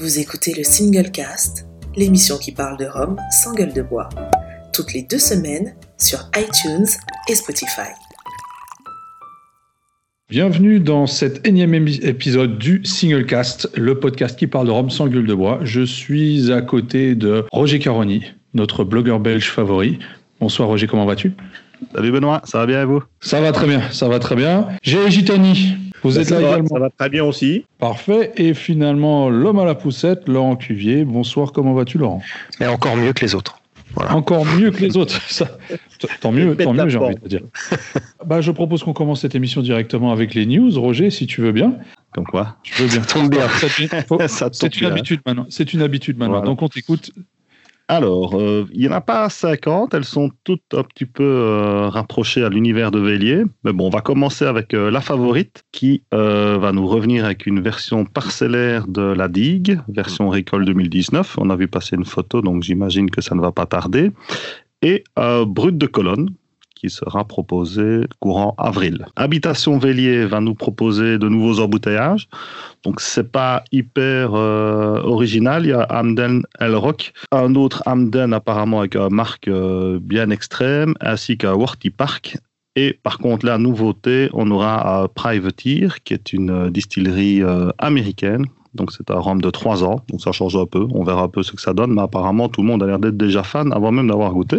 Vous écoutez le Single Cast, l'émission qui parle de Rome sans gueule de bois, toutes les deux semaines sur iTunes et Spotify. Bienvenue dans cet énième épisode du Single Cast, le podcast qui parle de Rome sans gueule de bois. Je suis à côté de Roger Caroni, notre blogueur belge favori. Bonsoir Roger, comment vas-tu? Salut Benoît, ça va bien et vous? Ça va très bien, ça va très bien. J'ai Gitani, vous êtes là va, également. Ça va très bien aussi. Parfait. Et finalement, l'homme à la poussette, Laurent Cuvier. Bonsoir, comment vas-tu Laurent? Mais encore mieux que les autres. Voilà. Encore mieux que les autres. Ça, tant mieux, tant mieux, j'ai envie de dire. Bah, je propose qu'on commence cette émission directement avec les news. Roger, si tu veux bien. Comme quoi Je veux bien. Ça tombe bien. C'est une habitude maintenant. C'est une habitude maintenant. Voilà. Donc on t'écoute. Alors, euh, il n'y en a pas 50, elles sont toutes un petit peu euh, rapprochées à l'univers de Vélier. Mais bon, on va commencer avec euh, la favorite qui va nous revenir avec une version parcellaire de la digue, version récolte 2019. On a vu passer une photo, donc j'imagine que ça ne va pas tarder. Et Brut de colonne qui sera proposé courant avril. Habitation Vélier va nous proposer de nouveaux embouteillages. Donc c'est pas hyper euh, original. Il y a Hamden El Rock, un autre Hamden apparemment avec une marque euh, bien extrême, ainsi qu'un Worthy Park. Et par contre, la nouveauté, on aura un Privateer, qui est une euh, distillerie euh, américaine. Donc c'est un rhum de 3 ans, donc ça change un peu. On verra un peu ce que ça donne, mais apparemment tout le monde a l'air d'être déjà fan avant même d'avoir goûté.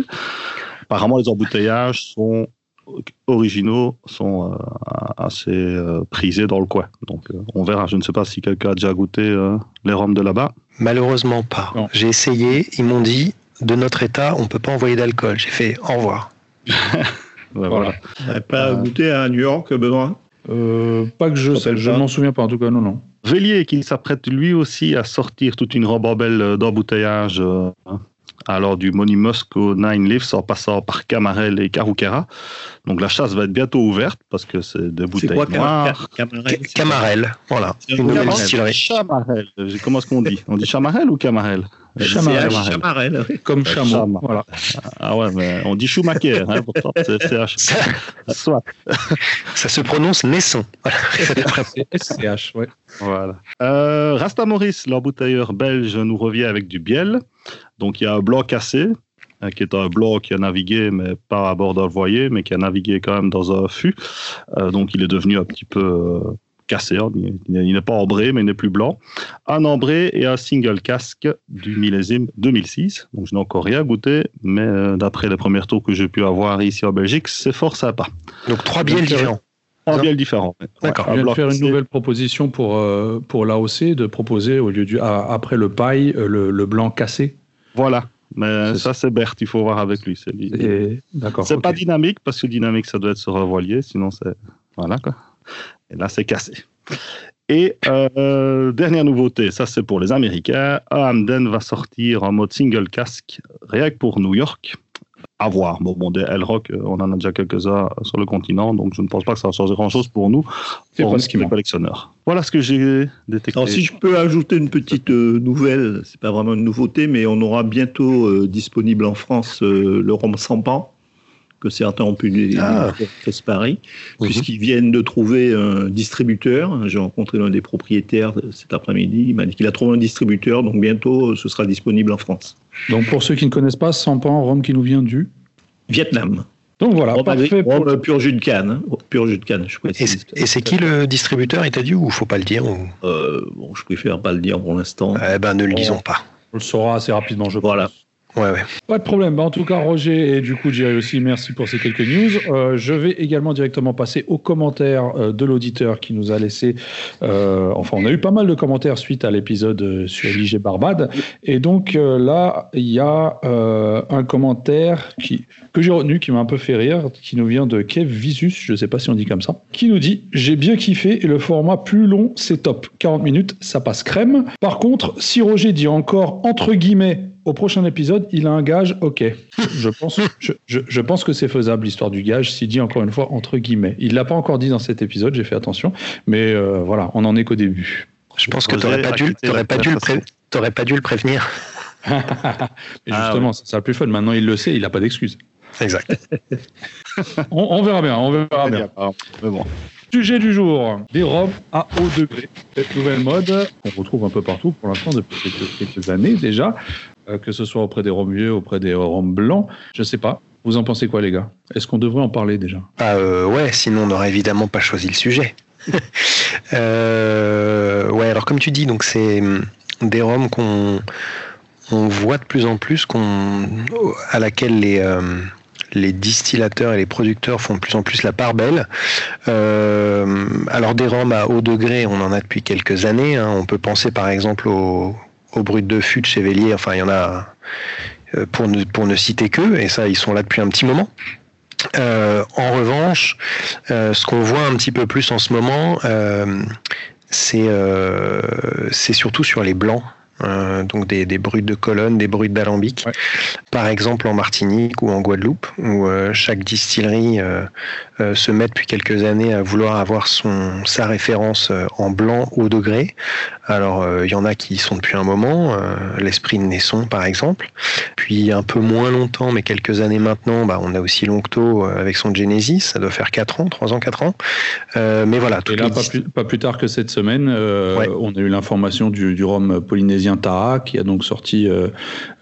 Apparemment les embouteillages sont originaux, sont euh, assez euh, prisés dans le coin. Donc euh, on verra. Je ne sais pas si quelqu'un a déjà goûté euh, les rhums de là-bas. Malheureusement pas. J'ai essayé, ils m'ont dit de notre état, on peut pas envoyer d'alcool. J'ai fait au revoir. Ouais, Voilà. Pas Euh. goûté à New York, Benoît? Euh, pas que je sais, je pas. m'en souviens pas en tout cas. Non, non. Vélier qui s'apprête lui aussi à sortir toute une ribambelle d'embouteillage euh, alors du Money Musk au Nine Leaves en passant par Camarel et Carouquera. Donc la chasse va être bientôt ouverte parce que c'est des bouteilles quoi noires. Cam- Cam- Camarel Ca- Camarel, voilà. Une nouvelle Camarel. distillerie. Chamarel. Comment est-ce qu'on dit? On dit Chamarel ou Camarel? Chamarel. Chamarel. Comme Euh, chameau. chama. Voilà. Ah ouais, mais on dit Schumacher. Hein, pourtant, c'est CH. Ça, Soit. ça se prononce naisson. Voilà. SCH, ouais. Voilà. Euh, Rasta Maurice, l'embouteilleur belge, nous revient avec du biel. Donc il y a un blanc cassé, hein, qui est un blanc qui a navigué, mais pas à bord d'un voilier, mais qui a navigué quand même dans un fût. Euh, donc il est devenu un petit peu euh, cassé. hein. Il, n'est pas ambré, mais il n'est plus blanc. Un ambré et un single casque du millésime 2006. Donc je n'ai encore rien goûté, mais euh, d'après les premiers tours que j'ai pu avoir ici en Belgique, c'est fort sympa. Donc trois euh, différents. Biels différents. Ouais, D'accord. un On vient de faire une nouvelle proposition pour, euh, pour l'AOC, de proposer au lieu du à- après le paille, le, le blanc cassé. Voilà. Mais ça, c'est Berthe, il faut voir avec lui. C'est lui. Et- D'accord. C'est ok. pas dynamique parce que dynamique, ça doit être sur un voilier, sinon c'est. Voilà quoi. Et là, c'est cassé. Et euh, dernière nouveauté, ça c'est pour les Américains. Hamden va sortir en mode single casque, rien que pour New York. À voir. Bon, bon des L-Rock, euh, on en a déjà quelques-uns sur le continent, donc je ne pense pas que ça va changer grand-chose pour nous, pour ce qui les manque. collectionneurs. Voilà ce que j'ai détecté. Alors si je peux ajouter une petite euh, nouvelle, c'est pas vraiment une nouveauté, mais on aura bientôt euh, disponible en France euh, le rhum sans pan, que certains ont pu Ah. faire Paris, Mhm. puisqu'ils viennent de trouver un distributeur. J'ai rencontré l'un des propriétaires cet après-midi, il m'a dit qu'il a trouvé un distributeur, donc bientôt ce sera disponible en France. Donc pour ceux qui ne connaissent pas, Sampan, Rome qui nous vient du. Vietnam. Donc voilà, Rhum parfait. pour- rhum pur jus de canne. hein. Pur jus de canne, je Et, précise. et c'est qui le distributeur, il t'a dit, ou faut pas le dire ou... Euh, bon, je préfère pas le dire pour l'instant. Eh ben, ne le disons pas. On le saura assez rapidement, je pense. Voilà. Ouais, ouais. Pas de problème. Bah, en tout cas, Roger et du coup Jerry aussi, merci pour ces quelques news. Euh, je vais également directement passer aux commentaires euh, de l'auditeur qui nous a laissé. euh, enfin, on a eu pas mal de commentaires suite à l'épisode sur l'IG Barbade. Et donc là, il y a un commentaire que j'ai retenu, qui m'a un peu fait rire, qui nous vient de Kev Visus, je ne sais pas si on dit comme ça, qui nous dit J'ai bien kiffé et le format plus long, c'est top. 40 minutes, ça passe crème. Par contre, si Roger dit encore entre guillemets au prochain épisode, il a un gage, ok. Je pense, je, je- je pense que c'est faisable, l'histoire du gage, s'il dit encore une fois entre guillemets. Il l'a pas encore dit dans cet épisode, j'ai fait attention, mais euh, voilà, on en est qu'au début. Je pense que t'aurais pas dû, t'aurais pas dû le pré- conversation. t'aurais pas dû le prévenir. Et Ah justement, ça sera le plus fun. Maintenant, il le sait, il n'a pas d'excuse. Exact. On, on verra bien, on verra bien. Mais bon. Sujet du jour, des rhums à haut degré. Cette nouvelle mode qu'on retrouve un peu partout pour l'instant depuis quelques, années déjà, que ce soit auprès des rhums vieux, auprès des rhums blancs, je sais pas. Vous en pensez quoi les gars? Est-ce qu'on devrait en parler déjà? Ah euh, ouais, sinon on n'aurait évidemment pas choisi le sujet. euh, ouais, alors comme tu dis, donc c'est hum, des rhums qu'on on voit de plus en plus qu'on à laquelle les euh, les distillateurs et les producteurs font de plus en plus la part belle. Euh, alors des rhums à haut degré, on en a depuis quelques années. Hein. On peut penser par exemple au, au brut de fût de Chevalier. Enfin, il y en a euh, pour ne, pour ne citer que, et ça, ils sont là depuis un petit moment. Euh, en revanche, euh, ce qu'on voit un petit peu plus en ce moment, euh, c'est c'est surtout sur les blancs. Euh, donc des, des bruits de colonne, des bruits d'alambic. Ouais. Par exemple en Martinique ou en Guadeloupe, où chaque distillerie se met depuis quelques années à vouloir avoir son sa référence en blanc haut degré. Alors euh, il y en a qui y sont depuis un moment, euh, l'esprit de Naisson par exemple. Puis un peu moins longtemps, mais quelques années maintenant, bah, on a aussi Longto euh, avec son Genesis, ça doit faire 4 ans, 3 ans, 4 ans. Euh, mais voilà, Et là, les pas plus, pas plus tard que cette semaine, euh, Ouais. on a eu l'information du, du rhum polynésien Tara qui a donc sorti, euh,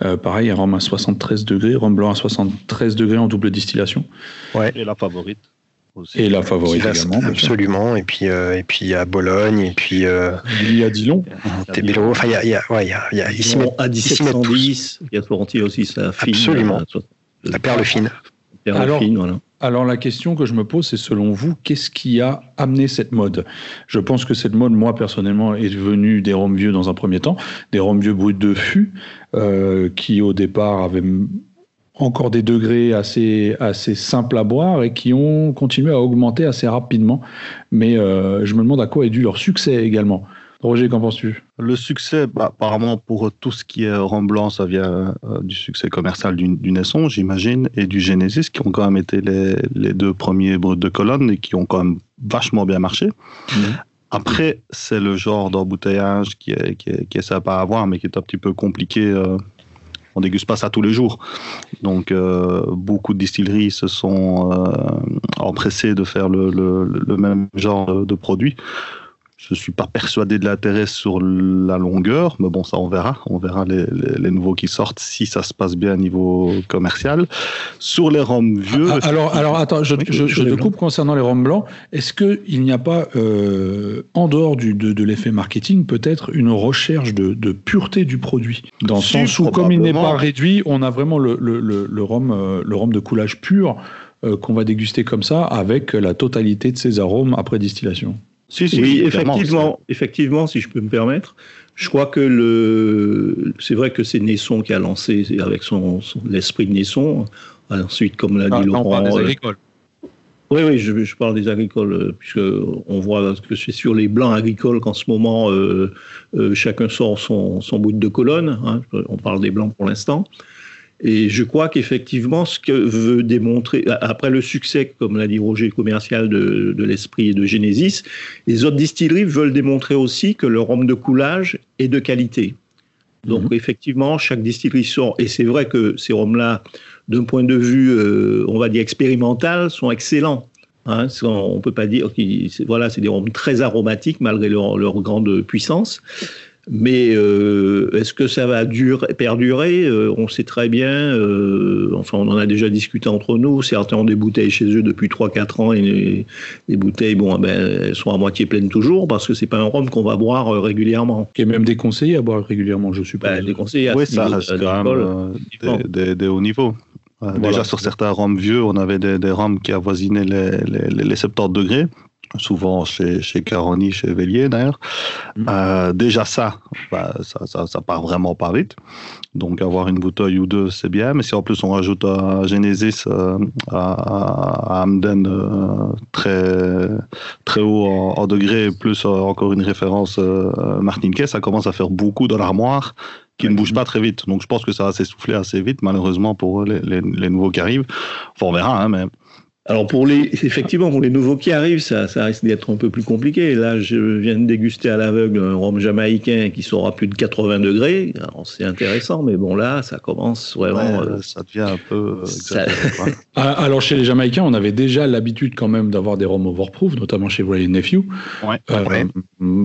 euh, pareil, un rhum à 73 degrés, rhum blanc à 73 degrés en double distillation. Et la favorite aussi. Et la favorite également. absolument. Et puis, euh, et puis à Bologne, et puis euh, Il y a Dillon. Enfin, il y a, il y a, ouais, il y a, ici, à ici, mettent tous. 1710, il y a Florentier aussi, ça fine. Absolument. euh, la perle fine. perle Alors- fine, voilà. Alors la question que je me pose, c'est selon vous, qu'est-ce qui a amené cette mode? Je pense que cette mode, moi personnellement, est venue des rhums vieux dans un premier temps, des rhums vieux bruts de fût, euh, qui au départ avaient encore des degrés assez, assez simples à boire et qui ont continué à augmenter assez rapidement. Mais euh, je me demande à quoi est dû leur succès également. Roger, qu'en penses-tu? Le succès, bah, apparemment pour tout ce qui est rhum blanc, ça vient euh, du succès commercial du, du Naisson, j'imagine, et du Genesis, qui ont quand même été les, les deux premiers bruts de colonne et qui ont quand même vachement bien marché. Mhm. Après, c'est le genre d'embouteillage qui est, qui, est, qui est sympa à avoir, mais qui est un petit peu compliqué. euh, on déguste pas ça tous les jours. Donc, euh, beaucoup de distilleries se sont euh, empressées de faire le, le, même genre de, de produit. Je suis pas persuadé de l'intérêt sur la longueur, mais bon, ça on verra. On verra les, les, les nouveaux qui sortent si ça se passe bien à niveau commercial. Sur les rhums vieux, Ah, alors, alors attends, je, Oui, je- sur je les te coupe concernant les rhums blancs. Est-ce qu'il n'y a pas, euh, en dehors du, de, de l'effet marketing, peut-être une recherche de, de pureté du produit? Dans le Si, sens où, comme il n'est pas réduit, on a vraiment le, le, le, le rhum, euh, le rhum de coulage pur euh, qu'on va déguster comme ça, avec la totalité de ses arômes après distillation. Si, si, Oui, effectivement, effectivement, si je peux me permettre, je crois que le, c'est vrai que c'est Naisson qui a lancé avec son, son- l'esprit de Naisson. Ensuite, comme l'a Ah, dit là, on parle Laurent, des euh, agricoles. Oui, oui, je, je parle des agricoles, euh, puisque on voit que c'est sur les blancs agricoles qu'en ce moment, euh, euh, chacun sort son, son bout de colonne. hein. on parle des blancs pour l'instant. Et je crois qu'effectivement, ce que veut démontrer, après le succès, comme l'a dit Roger, commercial de, de l'esprit et de Genesis, les autres distilleries veulent démontrer aussi que le rhum de coulage est de qualité. Donc Mhm. effectivement, chaque distillerie sort, et c'est vrai que ces rhums-là, d'un point de vue, euh, on va dire expérimental, sont excellents. Hein, on peut pas dire qu'ils, voilà, c'est des rhums très aromatiques malgré leur, leur grande puissance. Mais euh, est-ce que ça va durer, perdurer? Euh, On sait très bien, euh, enfin on en a déjà discuté entre nous, certains ont des bouteilles chez eux depuis 3-4 ans et les, les bouteilles bon, eh ben, elles sont à moitié pleines toujours parce que c'est pas un rhum qu'on va boire euh, régulièrement. Qui est même déconseillé à boire régulièrement, je suppose. Bah, déconseillé à Oui, ça niveau reste quand même euh, des, des, des hauts niveaux. Euh, Voilà. Déjà sur certains rhums vieux, on avait des, des rhums qui avoisinaient les, les, les- les 70 degrés, souvent chez, chez Caroni, chez Vélier d'ailleurs. Mhm. Euh, déjà ça, bah, ça, ça, ça part vraiment pas vite. Donc avoir une bouteille ou deux, c'est bien. Mais si en plus on rajoute un Genesis euh, à, à, à Hamden euh, très, très haut en, en degré, plus euh, encore une référence euh, Martin ça commence à faire beaucoup dans l'armoire qui ne bouge pas très vite. Donc je pense que ça va s'essouffler assez vite, malheureusement, pour les, les, les nouveaux qui arrivent. Enfin, on verra, hein, mais Alors pour les, effectivement, pour les nouveaux qui arrivent, ça, ça risque d'être un peu plus compliqué. Là, je viens de déguster à l'aveugle un rhum jamaïcain qui sera à plus de 80 degrés. Alors c'est intéressant, mais bon là, ça commence vraiment. Ouais, euh, ça devient un peu. euh, ça-. Ah, Alors chez les Jamaïcains, on avait déjà l'habitude quand même d'avoir des rhums overproof, notamment chez Ray Nephew. Ouais. Euh, Ouais.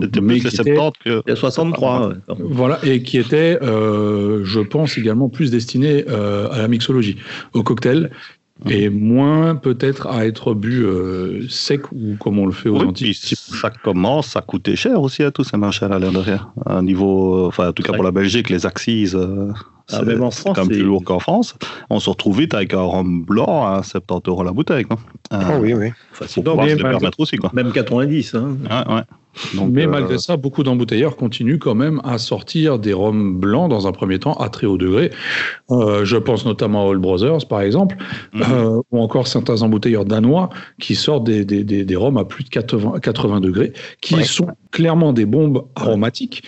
C'était plus qui les était- 70 que. il y a 63. ouais, quand même. Voilà, et qui était, euh, je pense, également plus destiné euh, à la mixologie, au cocktail, et moins peut-être à être bu euh, sec ou comme on le fait aux Oui, Antilles. puis ça commence, ça coûtait cher aussi à tous ces machins à l'air de rien. À un niveau, enfin en tout cas pour la Belgique, les axes, euh, Ah, c'est même en c'est France, quand même plus lourd qu'en France. On se retrouve vite avec un rhum blanc à 70 euros la bouteille. Quoi. Euh, Ah oui, oui. faut Facilement, pouvoir se le permettre aussi. Quoi. Même 90. Hein. Ouais, ouais. Donc, Mais euh, malgré ça, beaucoup d'embouteilleurs continuent quand même à sortir des rhums blancs dans un premier temps à très haut degré. Euh, je pense notamment à All Brothers, par exemple, Mhm. euh, ou encore certains embouteilleurs danois qui sortent des, des, des, des rhums à plus de 80, 80 degrés, qui Ouais. sont clairement des bombes aromatiques.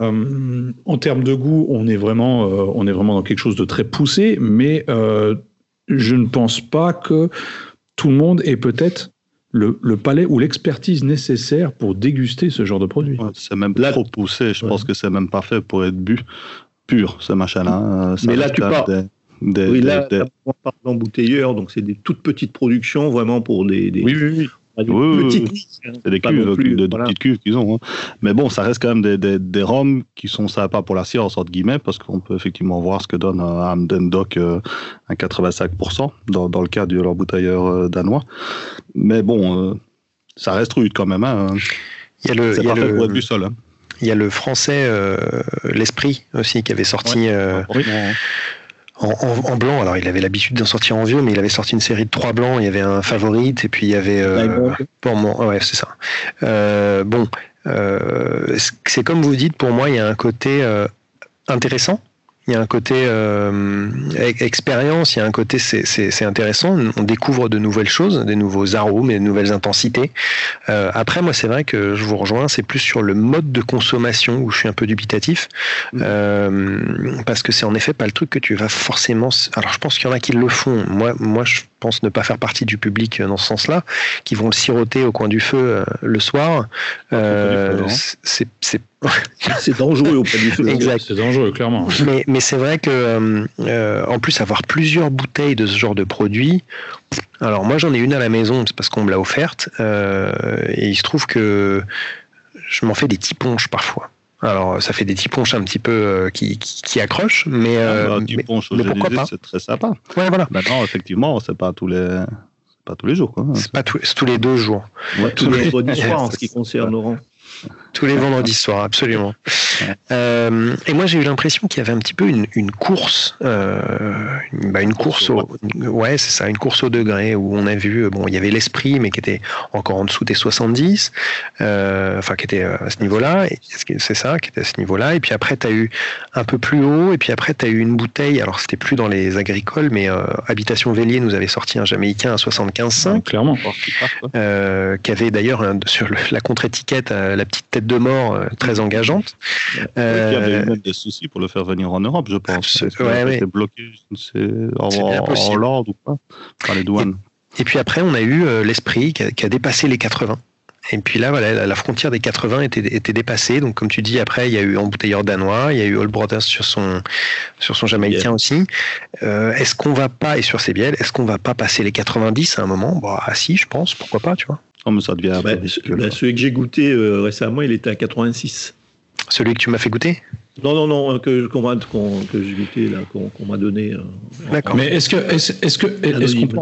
En termes de goût, on est vraiment, on est vraiment dans quelque chose de très poussé, mais je ne pense pas que tout le monde ait peut-être le, le palais ou l'expertise nécessaire pour déguster ce genre de produit. ouais, c'est même Là- trop poussé. Je Ouais. pense que c'est même pas fait pour être bu pur, ce machin-là. Euh, ça Mais là, tu parles- Des, des- Oui, des- là, des- là, on parle d'embouteilleurs, donc c'est des toutes petites productions, vraiment pour des, des, Oui, oui, oui. Des Oui, petites hein. C'est des cuves, plus, de, de voilà. petites cuves qu'ils ont. hein. Mais bon, ça reste quand même des, des, des rhums qui sont sympas pour la science, entre guillemets, parce qu'on peut effectivement voir ce que donne un Hamden Doc euh, à 85% dans, dans le cas de leur bouteilleur euh, danois. Mais bon, euh, ça reste rude quand même. Hein. Il y a le, C'est il y a le- pour être du sol. Hein. il y a le français, euh, l'Esprit aussi, qui avait sorti euh, Oui. En, en- en blanc. Alors, il avait l'habitude d'en sortir en vieux, mais il avait sorti une série de trois blancs. Il y avait un favorite, et puis il y avait. euh, pour moi, ouais, c'est ça. Euh, bon, euh, c'est comme vous dites, pour moi, il y a un côté euh, intéressant. Il y a un côté euh, expérience, il y a un côté c'est- intéressant. On découvre de nouvelles choses, des nouveaux arômes et de nouvelles intensités. Euh, après, moi, c'est vrai que je vous rejoins, c'est plus sur le mode de consommation où je suis un peu dubitatif, euh, parce que c'est en effet pas le truc que tu vas forcément. Alors, je pense qu'il y en a qui le font. Moi, moi, je pense ne pas faire partie du public euh, dans ce sens-là, qui vont le siroter au coin du feu euh, le soir. Euh, Au coin du feu, c'est dangereux auprès du feu. Exact. C'est dangereux, clairement. mais, mais c'est vrai que, euh, en plus, avoir plusieurs bouteilles de ce genre de produit. Alors, moi, j'en ai une à la maison, c'est parce qu'on me l'a offerte. euh, et il se trouve que je m'en fais des petits ponches parfois. Alors, ça fait des petits ponches un petit peu euh, qui, qui, qui accrochent, mais, euh, Ah, bah, mais- au mais pourquoi pas c'est très sympa. ouais, voilà. Maintenant, effectivement, c'est pas tous les, pas tous les jours. C'est pas tous- les deux jours, Ouais, tous les vendredis soirs en ce qui concerne Laurent. Tous les vendredis soirs, absolument. Euh, et moi, j'ai eu l'impression qu'il y avait un petit peu une, une course, euh, une, bah, une course au, ouais, c'est ça, une course au degré où on a vu, bon, il y avait l'esprit, mais qui était encore en dessous des 70, euh, enfin, qui était à ce niveau-là, c'est ça, qui était à ce niveau-là. Et puis après, tu as eu un peu plus haut, et puis après, tu as eu une bouteille, alors c'était plus dans les agricoles, mais Habitation Vélier nous avait sorti un Jamaïcain à 75,5 clairement. Qui avait d'ailleurs sur le- la contre-étiquette la petite tête de mort euh, très engageante. Oui, Euh, Il y avait eu même des soucis pour le faire venir en Europe, je pense. Absol- Parce qu'il ouais, ouais. bloqué, en. Hollande ou pas, par les douanes. Et puis après, on a eu euh, l'esprit qui, a- qui a dépassé les 80. Et puis là, voilà, la, frontière des 80 était, était dépassée. Donc, comme tu dis, après, il y a eu Embouteilleur danois, il y a eu All Brothers sur son, sur son jamaïcain aussi. Euh, est-ce qu'on va pas, et sur ses bielles, est-ce qu'on va pas passer les 90 à un moment? Bah, ah, si, je pense, pourquoi pas, tu vois. Oh, mais ça devient Bah, bah, celui que j'ai goûté euh, récemment, il était à 86. Celui que tu m'as fait goûter? Non, non, non, que, qu'on m'a- qu'on- que j'ai goûté, là, qu'on, qu'on m'a donné. euh, en- D'accord. Mais est-ce que, est-ce, est-ce que, est-ce qu'on peut-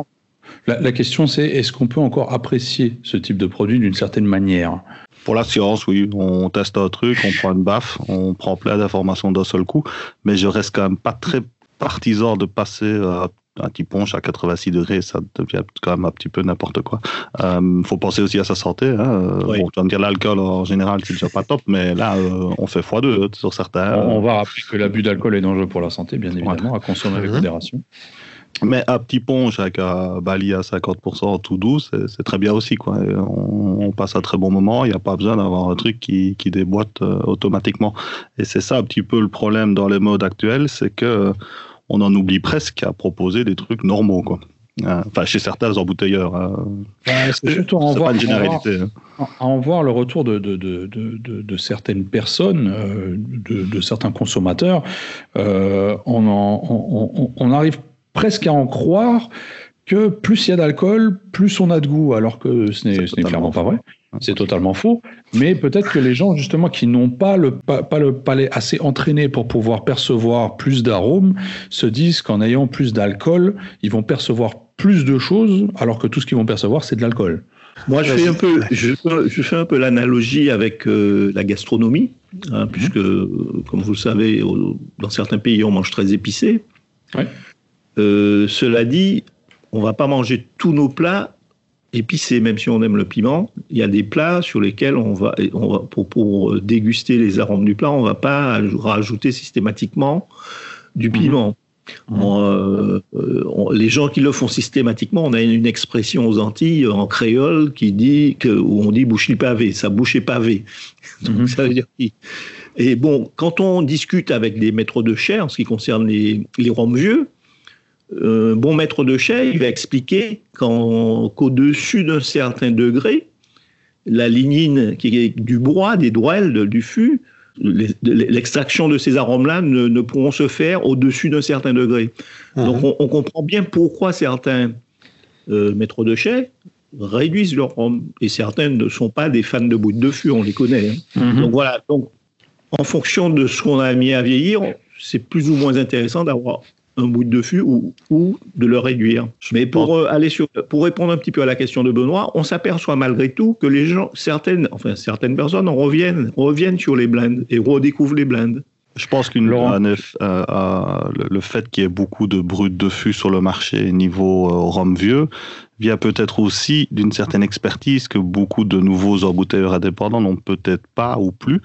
la, la question c'est, est-ce qu'on peut encore apprécier ce type de produit d'une certaine manière? Pour la science, oui, on teste un truc, on prend une baffe, on prend plein d'informations d'un seul coup, mais je reste quand même pas très partisan de passer euh, un petit punch à 86 degrés, ça devient quand même un petit peu n'importe quoi. Euh, faut penser aussi à sa santé. Hein. Oui. Bon, tu vas me dire l'alcool en général, c'est déjà pas top, mais là, euh, on fait x2 sur certains. on, on va rappeler que l'abus d'alcool est dangereux pour la santé, bien évidemment, à consommer avec Mhm. modération. Mais un petit punch avec un Bali à 50% tout doux, c'est très bien aussi. Quoi. On, on passe un très bon moment, il n'y a pas besoin d'avoir un truc qui, qui déboîte euh, automatiquement. Et c'est ça un petit peu le problème dans les modes actuels, c'est que on en oublie presque à proposer des trucs normaux. Quoi. Euh, enfin, chez certains embouteilleurs. Hein. c'est surtout à en, voir, une généralité. Hein. À en voir le retour de, de, de, de certaines personnes, euh, de, certains consommateurs. Euh, on, on, on, arrive presque à en croire que plus il y a d'alcool, plus on a de goût, alors que ce n'est clairement pas vrai. C'est totalement faux. Mais peut-être que les gens, justement, qui n'ont pas le, pas le palais assez entraîné pour pouvoir percevoir plus d'arômes, se disent qu'en ayant plus d'alcool, ils vont percevoir plus de choses, alors que tout ce qu'ils vont percevoir, c'est de l'alcool. Moi, je fais un peu, je, fais un peu l'analogie avec euh, la gastronomie, hein, mhm. puisque, comme vous le savez, dans certains pays, on mange très épicé. Euh, cela dit, on va pas manger tous nos plats épicés, même si on aime le piment. Il y a des plats sur lesquels on va, on va pour, pour, déguster les arômes du plat, on va pas rajouter systématiquement du mhm. piment. Euh, les gens qui le font systématiquement, on a une expression aux Antilles en créole qui dit que où on dit bouche pavé, ça bouche est pavé. Donc mhm. ça veut dire et bon, quand on discute avec des maîtres de chais en ce qui concerne les, les rhums vieux, un bon maître de chai, il va expliquer qu'au-dessus d'un certain degré, la lignine qui est du bois, des droelles, du fût, l'extraction de ces arômes-là ne, pourront se faire au-dessus d'un certain degré. Mhm. Donc on, comprend bien pourquoi certains euh, maîtres de chai réduisent leur rhum. Et certains ne sont pas des fans de bout de fût, on les connaît. Hein. Mhm. Donc voilà, donc, en fonction de ce qu'on a mis à vieillir, c'est plus ou moins intéressant d'avoir un bout de fût ou, ou de le réduire. Mais pour euh, aller sur, pour répondre un petit peu à la question de Benoît, on s'aperçoit malgré tout que les gens, certaines, enfin certaines personnes reviennent, reviennent sur les blindes et redécouvrent les blindes. Je pense qu'une euh, euh, le fait qu'il y ait beaucoup de brut de fût sur le marché niveau rhum vieux vient peut-être aussi d'une certaine expertise que beaucoup de nouveaux embouteilleurs indépendants n'ont peut-être pas ou plus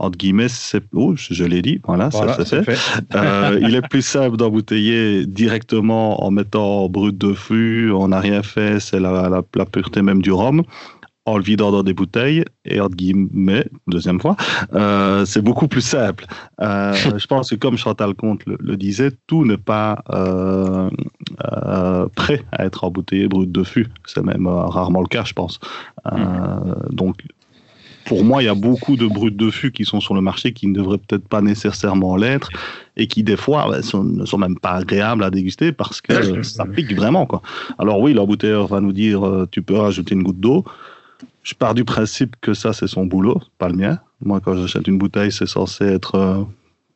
entre guillemets, c'est, oh, je, l'ai dit, voilà, ça, c'est fait. Euh, il est plus simple d'embouteiller directement en mettant brut de fût, on n'a rien fait, c'est la, la, pureté même du rhum en le vidant dans des bouteilles et entre guillemets, deuxième fois, euh, c'est beaucoup plus simple. Euh, je pense que comme Chantal Comte le, disait, tout n'est pas prêt à être embouteillé brut de fût. C'est même rarement le cas, je pense. Mm. Donc pour moi, il y a beaucoup de brutes de fût qui sont sur le marché qui ne devraient peut-être pas nécessairement l'être et qui, des fois, bah, ne sont même pas agréables à déguster parce que ça pique vraiment. Quoi. Alors oui, l'embouteilleur va nous dire euh, tu peux rajouter une goutte d'eau. Je pars du principe que ça, c'est son boulot, pas le mien. Moi, quand j'achète une bouteille, c'est censé être euh,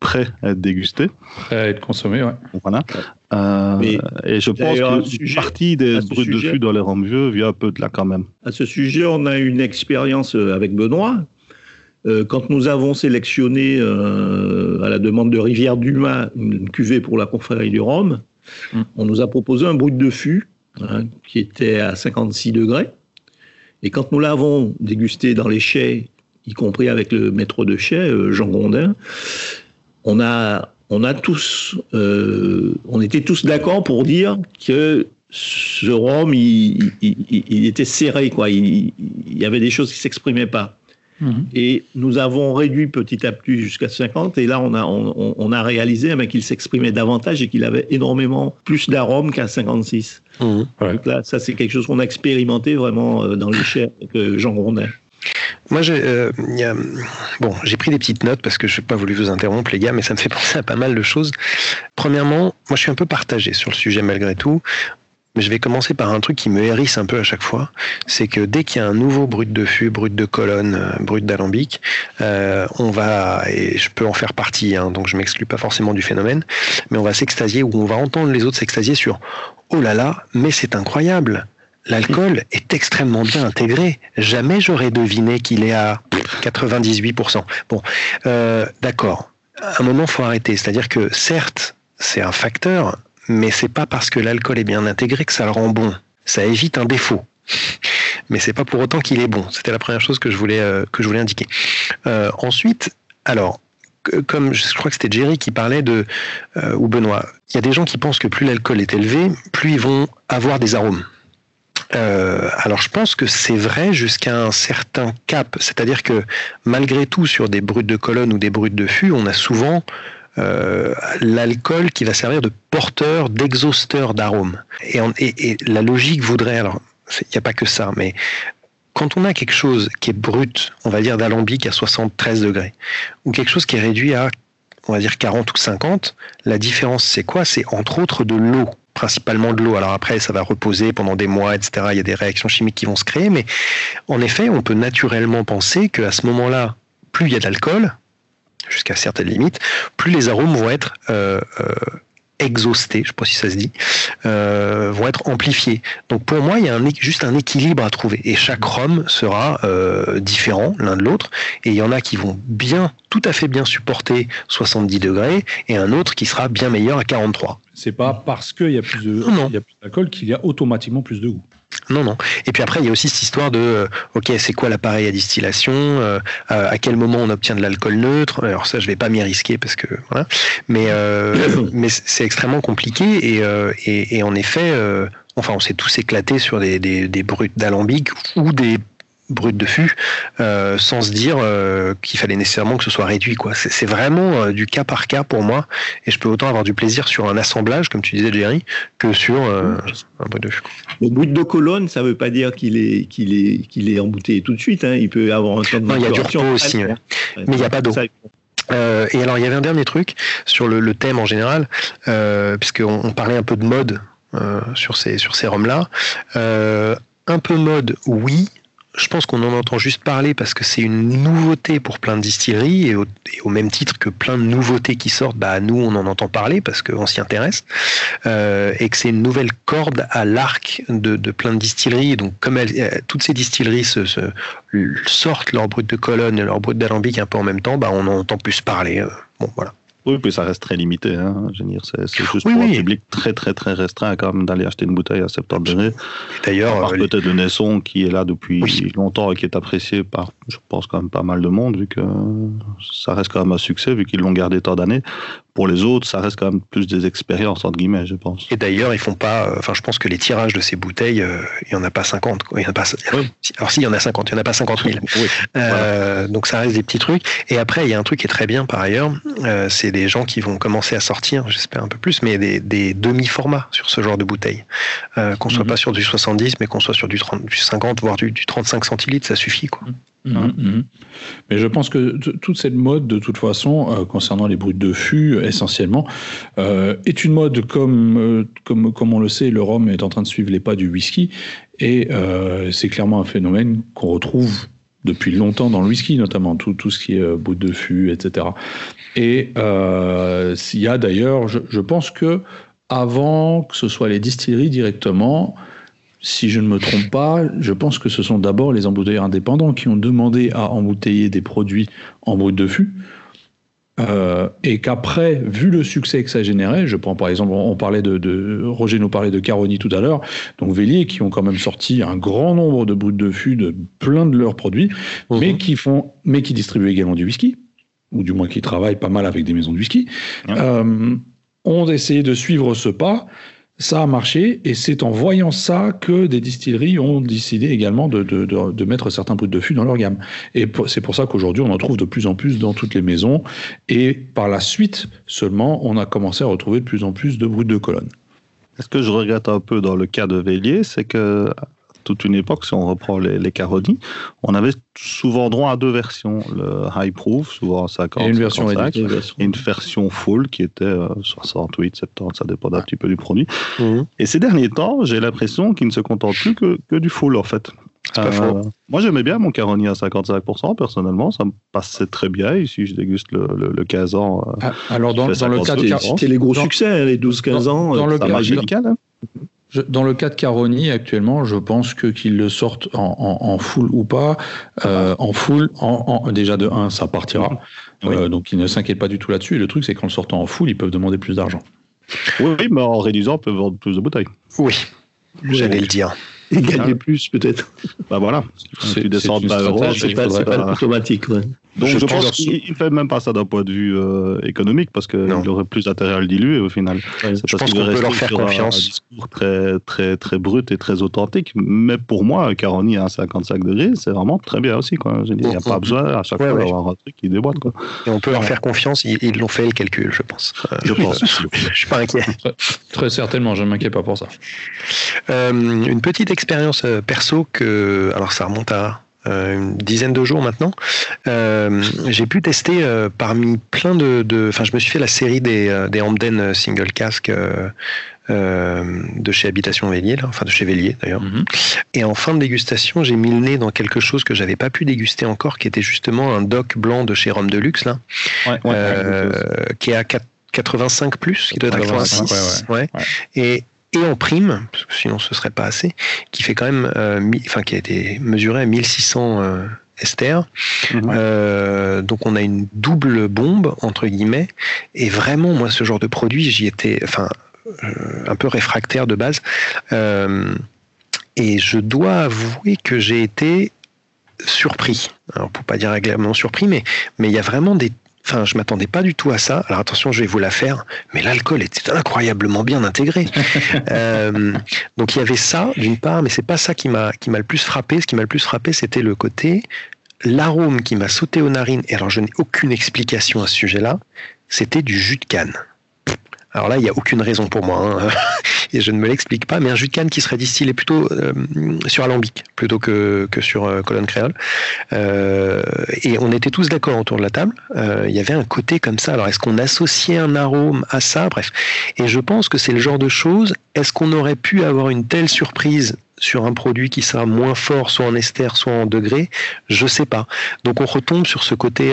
prêt à être dégusté. Prêt à être consommé, ouais. Voilà. Euh, et je pense que partie des brutes de fût dans les rhums vieux vient un peu de là quand même. À ce sujet, on a une expérience euh, avec Benoît. Euh, quand nous avons sélectionné à la demande de Rivière Dumas une cuvée pour la confrérie du Rhum, hmm. on nous a proposé un brut de fût hein, qui était à 56 degrés. Et quand nous l'avons dégusté dans les chais, y compris avec le maître de chais, Jean Gondin, on a, on a tous, euh, on était tous d'accord pour dire que ce rhum, il, était serré, quoi. Il, y avait des choses qui s'exprimaient pas. Mhm. Et nous avons réduit petit à petit jusqu'à 50, et là on a, on, a réalisé eh ben, qu'il s'exprimait davantage et qu'il avait énormément plus d'arômes qu'à 56. Mhm. Donc là, ça c'est quelque chose qu'on a expérimenté vraiment euh, dans les chais avec Jean Grondin. Moi, j'ai euh, bon, j'ai pris des petites notes parce que je n'ai pas voulu vous interrompre, les gars, mais ça me fait penser à pas mal de choses. Premièrement, moi, je suis un peu partagé sur le sujet malgré tout. Mais je vais commencer par un truc qui me hérisse un peu à chaque fois. C'est que dès qu'il y a un nouveau brut de fût, brut de colonne, euh, brut d'alambic, euh, on va, et je peux en faire partie, hein, donc je m'exclus pas forcément du phénomène, mais on va s'extasier ou on va entendre les autres s'extasier sur Oh là là, mais c'est incroyable L'alcool est extrêmement bien intégré. Jamais j'aurais deviné qu'il est à 98%. Bon, euh, d'accord. À un moment, faut arrêter. C'est-à-dire que certes, c'est un facteur, mais c'est pas parce que l'alcool est bien intégré que ça le rend bon. Ça évite un défaut. Mais c'est pas pour autant qu'il est bon. C'était la première chose que je voulais euh, que je voulais indiquer. Euh, ensuite, alors comme je crois que c'était Jerry qui parlait de ou Benoît, il y a des gens qui pensent que plus l'alcool est élevé, plus ils vont avoir des arômes. Euh, alors je pense que c'est vrai jusqu'à un certain cap, c'est-à-dire que malgré tout sur des brutes de colonne ou des brutes de fût, on a souvent l'alcool qui va servir de porteur, d'exhausteur d'arômes. Et, et, la logique voudrait, alors il n'y a pas que ça, mais quand on a quelque chose qui est brut, on va dire d'alambic à 73 degrés, ou quelque chose qui est réduit à, on va dire 40 ou 50, la différence c'est quoi? C'est entre autres de l'eau principalement de l'eau. Alors après, ça va reposer pendant des mois, etc. Il y a des réactions chimiques qui vont se créer, mais en effet, on peut naturellement penser qu'à ce moment-là, plus il y a d'alcool, jusqu'à certaines limites, plus les arômes vont être euh, euh, exhaustés, je ne sais pas si ça se dit, euh, vont être amplifiés. Donc pour moi, il y a un, juste un équilibre à trouver. Et chaque rhum sera euh, différent l'un de l'autre. Et il y en a qui vont bien, tout à fait bien supporter 70 degrés, et un autre qui sera bien meilleur à 43. C'est pas parce qu'il y a plus d'alcool qu'il y a automatiquement plus de goût. Non, non. Et puis après, il y a aussi cette histoire de, euh, ok, c'est quoi l'appareil à distillation euh, À quel moment on obtient de l'alcool neutre? Alors ça, je vais pas m'y risquer parce que voilà. Mais euh, mais c'est extrêmement compliqué et, et, en effet, enfin, on s'est tous éclatés sur des, des, des brutes d'alambic ou des brut de fût, euh, sans se dire euh, qu'il fallait nécessairement que ce soit réduit. Quoi. C'est, vraiment euh, du cas par cas pour moi, et je peux autant avoir du plaisir sur un assemblage, comme tu disais Jerry, que sur un brut de fût. Le brut de colonne, ça ne veut pas dire qu'il est, qu'il est, qu'il est embouteillé tout de suite. Hein. Il peut avoir un temps de Non, il y a du repos aussi, mais il n'y a pas d'eau. et alors, il y avait un dernier truc sur le, thème en général, puisqu'on on parlait un peu de mode sur ces, sur ces roms-là. un peu mode, oui, je pense qu'on en entend juste parler parce que c'est une nouveauté pour plein de distilleries et au, même titre que plein de nouveautés qui sortent, bah nous on en entend parler parce qu'on s'y intéresse euh, et que c'est une nouvelle corde à l'arc de, plein de distilleries. donc comme euh, toutes ces distilleries se, sortent leur brut de colonne et leur brut d'alambic un peu en même temps, bah on en entend plus parler. Euh, bon voilà. Oui, puis ça reste très limité. Hein. Je veux dire, c'est, juste pour un public très, très, très restreint quand même d'aller acheter une bouteille à 70 degrés. D'ailleurs, euh, peut-être de Nesson qui est là depuis longtemps et qui est apprécié par, je pense, quand même pas mal de monde, vu que ça reste quand même un succès, vu qu'ils l'ont gardé tant d'années pour les autres, ça reste quand même plus des expériences, entre guillemets, je pense. Et d'ailleurs, ils font pas. Euh, enfin, je pense que les tirages de ces bouteilles, euh, il y en a pas 50. Quoi. Il y en a pas, Alors, si, il y en a 50, il n'y en a pas 50 000. Euh, donc, ça reste des petits trucs. Et après, il y a un truc qui est très bien par ailleurs. c'est des gens qui vont commencer à sortir, j'espère un peu plus, mais des, demi-formats sur ce genre de bouteilles. qu'on soit mhm. pas sur du 70, mais qu'on soit sur du, 30, du 50, voire du, 35 centilitres, ça suffit. Quoi. Mhm. Mhm. Mais je pense que toute cette mode, de toute façon, concernant les brutes de fût, essentiellement, euh, est une mode comme, euh, comme, comme on le sait, le rhum est en train de suivre les pas du whisky, et euh, c'est clairement un phénomène qu'on retrouve depuis longtemps dans le whisky, notamment tout, tout ce qui est bout de fût, etc. Et il y a d'ailleurs, je, je, pense que avant que ce soit les distilleries directement, si je ne me trompe pas, je pense que ce sont d'abord les embouteilleurs indépendants qui ont demandé à embouteiller des produits en brut de fût euh, et qu'après, vu le succès que ça générait, je prends par exemple, on parlait de, Roger nous parlait de Caroni tout à l'heure, donc Vélier qui ont quand même sorti un grand nombre de bouts de fût de plein de leurs produits, mhm. mais qui font, mais qui distribuent également du whisky, ou du moins qui travaillent pas mal avec des maisons de whisky, euh, ont essayé de suivre ce pas ça a marché et c'est en voyant ça que des distilleries ont décidé également de, de, de, mettre certains brutes de fût dans leur gamme. Et c'est pour ça qu'aujourd'hui on en trouve de plus en plus dans toutes les maisons et par la suite seulement on a commencé à retrouver de plus en plus de brutes de colonne. Ce que je regrette un peu dans le cas de Vélier, c'est que toute une époque, si on reprend les, les Caroni, on avait souvent droit à deux versions. Le High Proof, souvent 50, et une version et une version full qui était 68, euh, 70, ça dépend un petit peu du produit. Mhm. Et ces derniers temps, j'ai l'impression qu'ils ne se contentent plus que, que du full, en fait. Euh, moi, j'aimais bien mon Caroni à 55%, personnellement, ça me passait très bien. Ici, je déguste le, le, 15 ans. Euh, ah, alors, dans, dans le cas de C'était les gros succès, hein, les 12-15 ans. Dans, le cas, hein. Dans le cas de Caroni, actuellement, je pense que qu'ils le sortent en, en, full ou pas, euh, en full, en, déjà de 1, ça partira. Euh, donc ils ne s'inquiètent pas du tout là-dessus. Et le truc, c'est qu'en le sortant en full, ils peuvent demander plus d'argent. Oui, mais en réduisant, ils peuvent vendre plus de bouteilles. Oui, j'allais le dire. Et gagner plus, peut-être. Bah voilà. Si tu descends de 20 euros, c'est pas, pas automatique. Donc je, pense qu'il ne fait même pas ça d'un point de vue euh, économique parce qu'il aurait plus d'intérêt à le diluer au final. je pense qu'on peut leur faire confiance. Un discours très, très, très brut et très authentique. Mais pour moi, Caroni à 55 degrés, c'est vraiment très bien aussi. Il n'y a pas besoin à chaque fois d'avoir un truc qui déboîte. Quoi. Et on peut leur faire confiance. Ils l'ont fait le calcul, je pense. Je pense. je suis pas inquiet. Très, certainement, je ne m'inquiète pas pour ça. Euh, une petite expérience euh, perso que, alors ça remonte à euh, une dizaine de jours maintenant, euh, j'ai pu tester euh, parmi plein de, enfin, je me suis fait la série des, des Hamden single casque de chez Habitation Vélier, enfin de chez Vélier d'ailleurs. Mhm. Et en fin de dégustation, j'ai mis le nez dans quelque chose que j'avais pas pu déguster encore, qui était justement un doc blanc de chez Rome Deluxe là, qui est à 85 plus, qui doit être à 86. Ouais, Et et en prime, parce que sinon ce serait pas assez, qui fait quand même, euh, enfin qui a été mesuré à 1600 euh, ester. Mhm. Euh, donc on a une double bombe entre guillemets. Et vraiment, moi, ce genre de produit, j'y étais, enfin, un peu réfractaire de base. et je dois avouer que j'ai été surpris. Alors pour pas dire agréablement surpris, mais mais il y a vraiment des Enfin, je m'attendais pas du tout à ça. Alors attention, je vais vous la faire, mais l'alcool était incroyablement bien intégré. euh, donc il y avait ça d'une part, mais c'est pas ça qui m'a qui m'a le plus frappé. Ce qui m'a le plus frappé, c'était le côté l'arôme qui m'a sauté aux narines. Et alors je n'ai aucune explication à ce sujet-là. C'était du jus de canne. Alors là, il n'y a aucune raison pour moi, hein. et je ne me l'explique pas, mais un jus de canne qui serait distillé plutôt euh, sur alambic plutôt que, que sur euh, colonne créole. Euh, et on était tous d'accord autour de la table. Euh, il y avait un côté comme ça. Alors est-ce qu'on associait un arôme à ça? Bref. Et je pense que c'est le genre de choses. Est-ce qu'on aurait pu avoir une telle surprise sur un produit qui sera moins fort, soit en ester, soit en degré? Je sais pas. Donc on retombe sur ce côté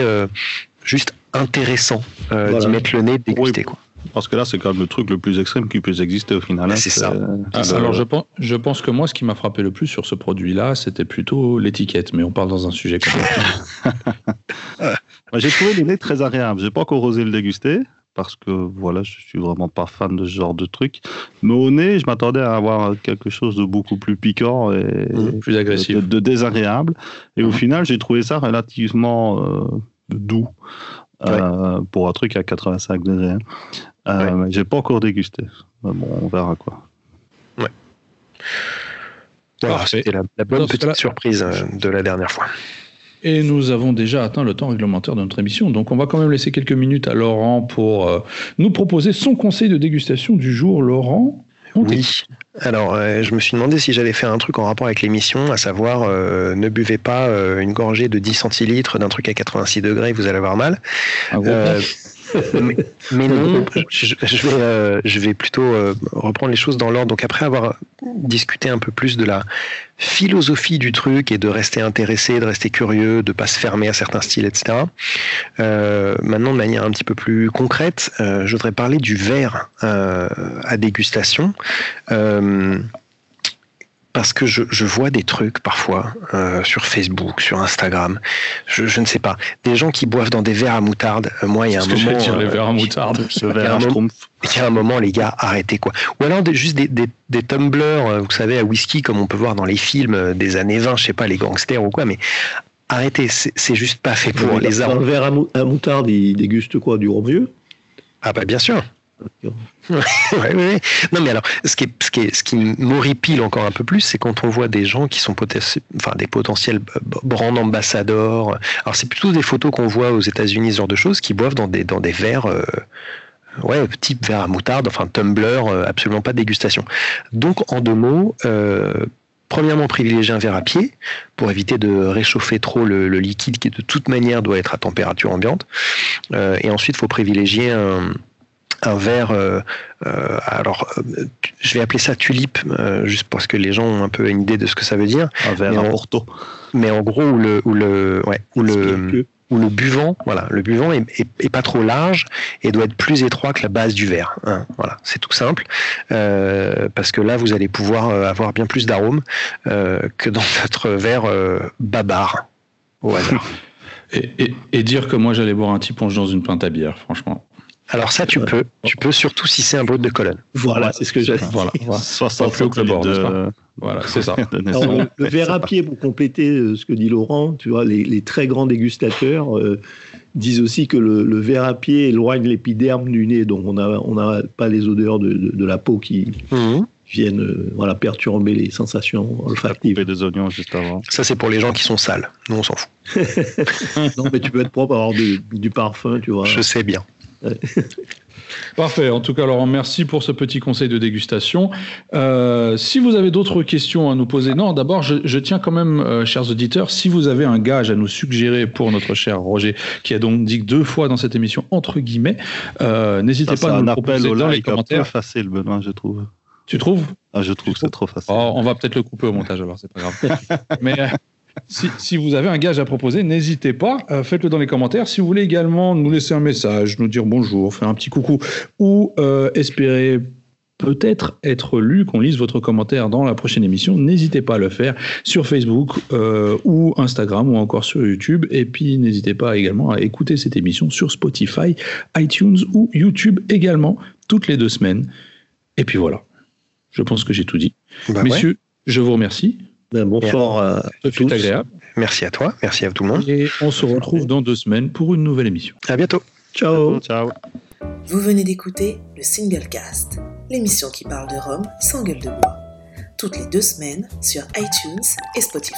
juste intéressant d'y mettre le nez, de déguster quoi. Parce que là, c'est quand même le truc le plus extrême qui puisse exister au final. Hein. C'est ça. Ah, alors, je pense, je pense que moi, ce qui m'a frappé le plus sur ce produit-là, c'était plutôt l'étiquette, mais on parle dans un sujet J'ai trouvé le nez très agréable. J'ai pas encore osé le déguster parce que voilà, je suis vraiment pas fan de ce genre de truc. Mais au nez, je m'attendais à avoir quelque chose de beaucoup plus piquant et mmh, plus agressif, de, désagréable. Et au mmh. final, j'ai trouvé ça relativement euh, doux. Euh, pour un truc à 85 degrés. Euh, J'ai pas encore dégusté. Bon, on verra quoi. Ouais. C'était la, bonne petite surprise euh, de la dernière fois. Et nous avons déjà atteint le temps réglementaire de notre émission. Donc on va quand même laisser quelques minutes à Laurent pour euh, nous proposer son conseil de dégustation du jour. Laurent oui. Alors, je me suis demandé si j'allais faire un truc en rapport avec l'émission, à savoir ne buvez pas une gorgée de 10 centilitres d'un truc à 86 degrés, vous allez avoir mal mais, non, je, vais, euh, je vais plutôt euh, reprendre les choses dans l'ordre. Donc après avoir discuté un peu plus de la philosophie du truc et de rester intéressé, de rester curieux, de pas se fermer à certains styles, etc. Euh, maintenant, de manière un petit peu plus concrète, je voudrais parler du verre à dégustation parce que je, je, vois des trucs parfois euh, sur Facebook, sur Instagram, je, je, ne sais pas, des gens qui boivent dans des verres à moutarde. Euh, moi, il y a un moment, dire, les verres à moutarde, ce verre à il y a un moment, les gars, arrêtez quoi. Ou alors juste des, des, des tumblers, euh, vous savez, à whisky comme on peut voir dans les films des années 20, je sais pas, les gangsters ou quoi, mais arrêtez, c'est juste pas fait pour les armes. Un verre à, moutarde, il déguste quoi, du rhum vieux Ah bah bien sûr. Non, mais alors, ce qui, ce qui, ce qui m'horripile encore un peu plus, c'est quand on voit des gens qui sont enfin, des potentiels brand ambassadeurs. Alors, c'est plutôt des photos qu'on voit aux États-Unis, ce genre de choses, qui boivent dans des, dans des verres. Euh, ouais, type verre à moutarde, enfin tumbler, euh, absolument pas de dégustation. Donc, en deux mots, euh, premièrement, privilégier un verre à pied pour éviter de réchauffer trop le, le, liquide qui, de toute manière, doit être à température ambiante. et ensuite, il faut privilégier un, un verre, euh, euh, alors euh, je vais appeler ça tulipe, juste parce que les gens ont un peu une idée de ce que ça veut dire. Un verre à Porto. Mais en gros, où le, où le, ouais, où le, où le buvant, voilà, le buvant est, est, pas trop large et doit être plus étroit que la base du verre. Hein, voilà, c'est tout simple, parce que là, vous allez pouvoir avoir bien plus d'arômes que dans votre verre babar au hasard. Et, et, et, dire que moi j'allais boire un petit ponche dans une pinte à bière, franchement. Alors ça, tu peux. Tu peux surtout si c'est un brut de colonne. Voilà, c'est ce que j'ai. Voilà. 60 litres de, Voilà, c'est ça. Alors, le, le verre à pied, pour compléter euh, ce que dit Laurent, tu vois, les, les très grands dégustateurs euh, disent aussi que le, le verre à pied éloigne l'épiderme du nez, donc on n'a on a pas les odeurs de, de, de la peau qui Mhm. viennent euh, voilà, perturber les sensations olfactives. Couper des oignons juste avant. Ça, c'est pour les gens qui sont sales. Nous, on s'en fout. non, mais tu peux être propre, avoir du, du parfum, tu vois. Je sais bien. Parfait. En tout cas, Laurent, merci pour ce petit conseil de dégustation. Euh, si vous avez d'autres questions à nous poser, non, d'abord, je, je tiens quand même, euh, chers auditeurs, si vous avez un gage à nous suggérer pour notre cher Roger, qui a donc dit deux fois dans cette émission, entre guillemets, euh, n'hésitez pas c'est à nous un le appel proposer au dans les commentaires. facile, Benoît, je trouve. Tu trouves? Ah, je trouve que c'est trop facile. Oh, On va peut-être le couper au montage, alors c'est pas grave. Mais si, si vous avez un gage à proposer, n'hésitez pas, euh, faites-le dans les commentaires. Si vous voulez également nous laisser un message, nous dire bonjour, faire un petit coucou, ou euh, espérer peut-être être lu, qu'on lise votre commentaire dans la prochaine émission, n'hésitez pas à le faire sur Facebook euh, ou Instagram ou encore sur YouTube. Et puis n'hésitez pas également à écouter cette émission sur Spotify, iTunes ou YouTube également, toutes les deux semaines. Et puis voilà, je pense que j'ai tout dit. Bah ouais. Messieurs, je vous remercie. Ben, bonsoir à tous. agréable. Merci à toi. Merci à tout le monde. Et on se retrouve dans deux semaines pour une nouvelle émission. À bientôt. Ciao. Ciao. Vous venez d'écouter le Single Cast, l'émission qui parle de Rome sans gueule de bois, toutes les deux semaines sur iTunes et Spotify.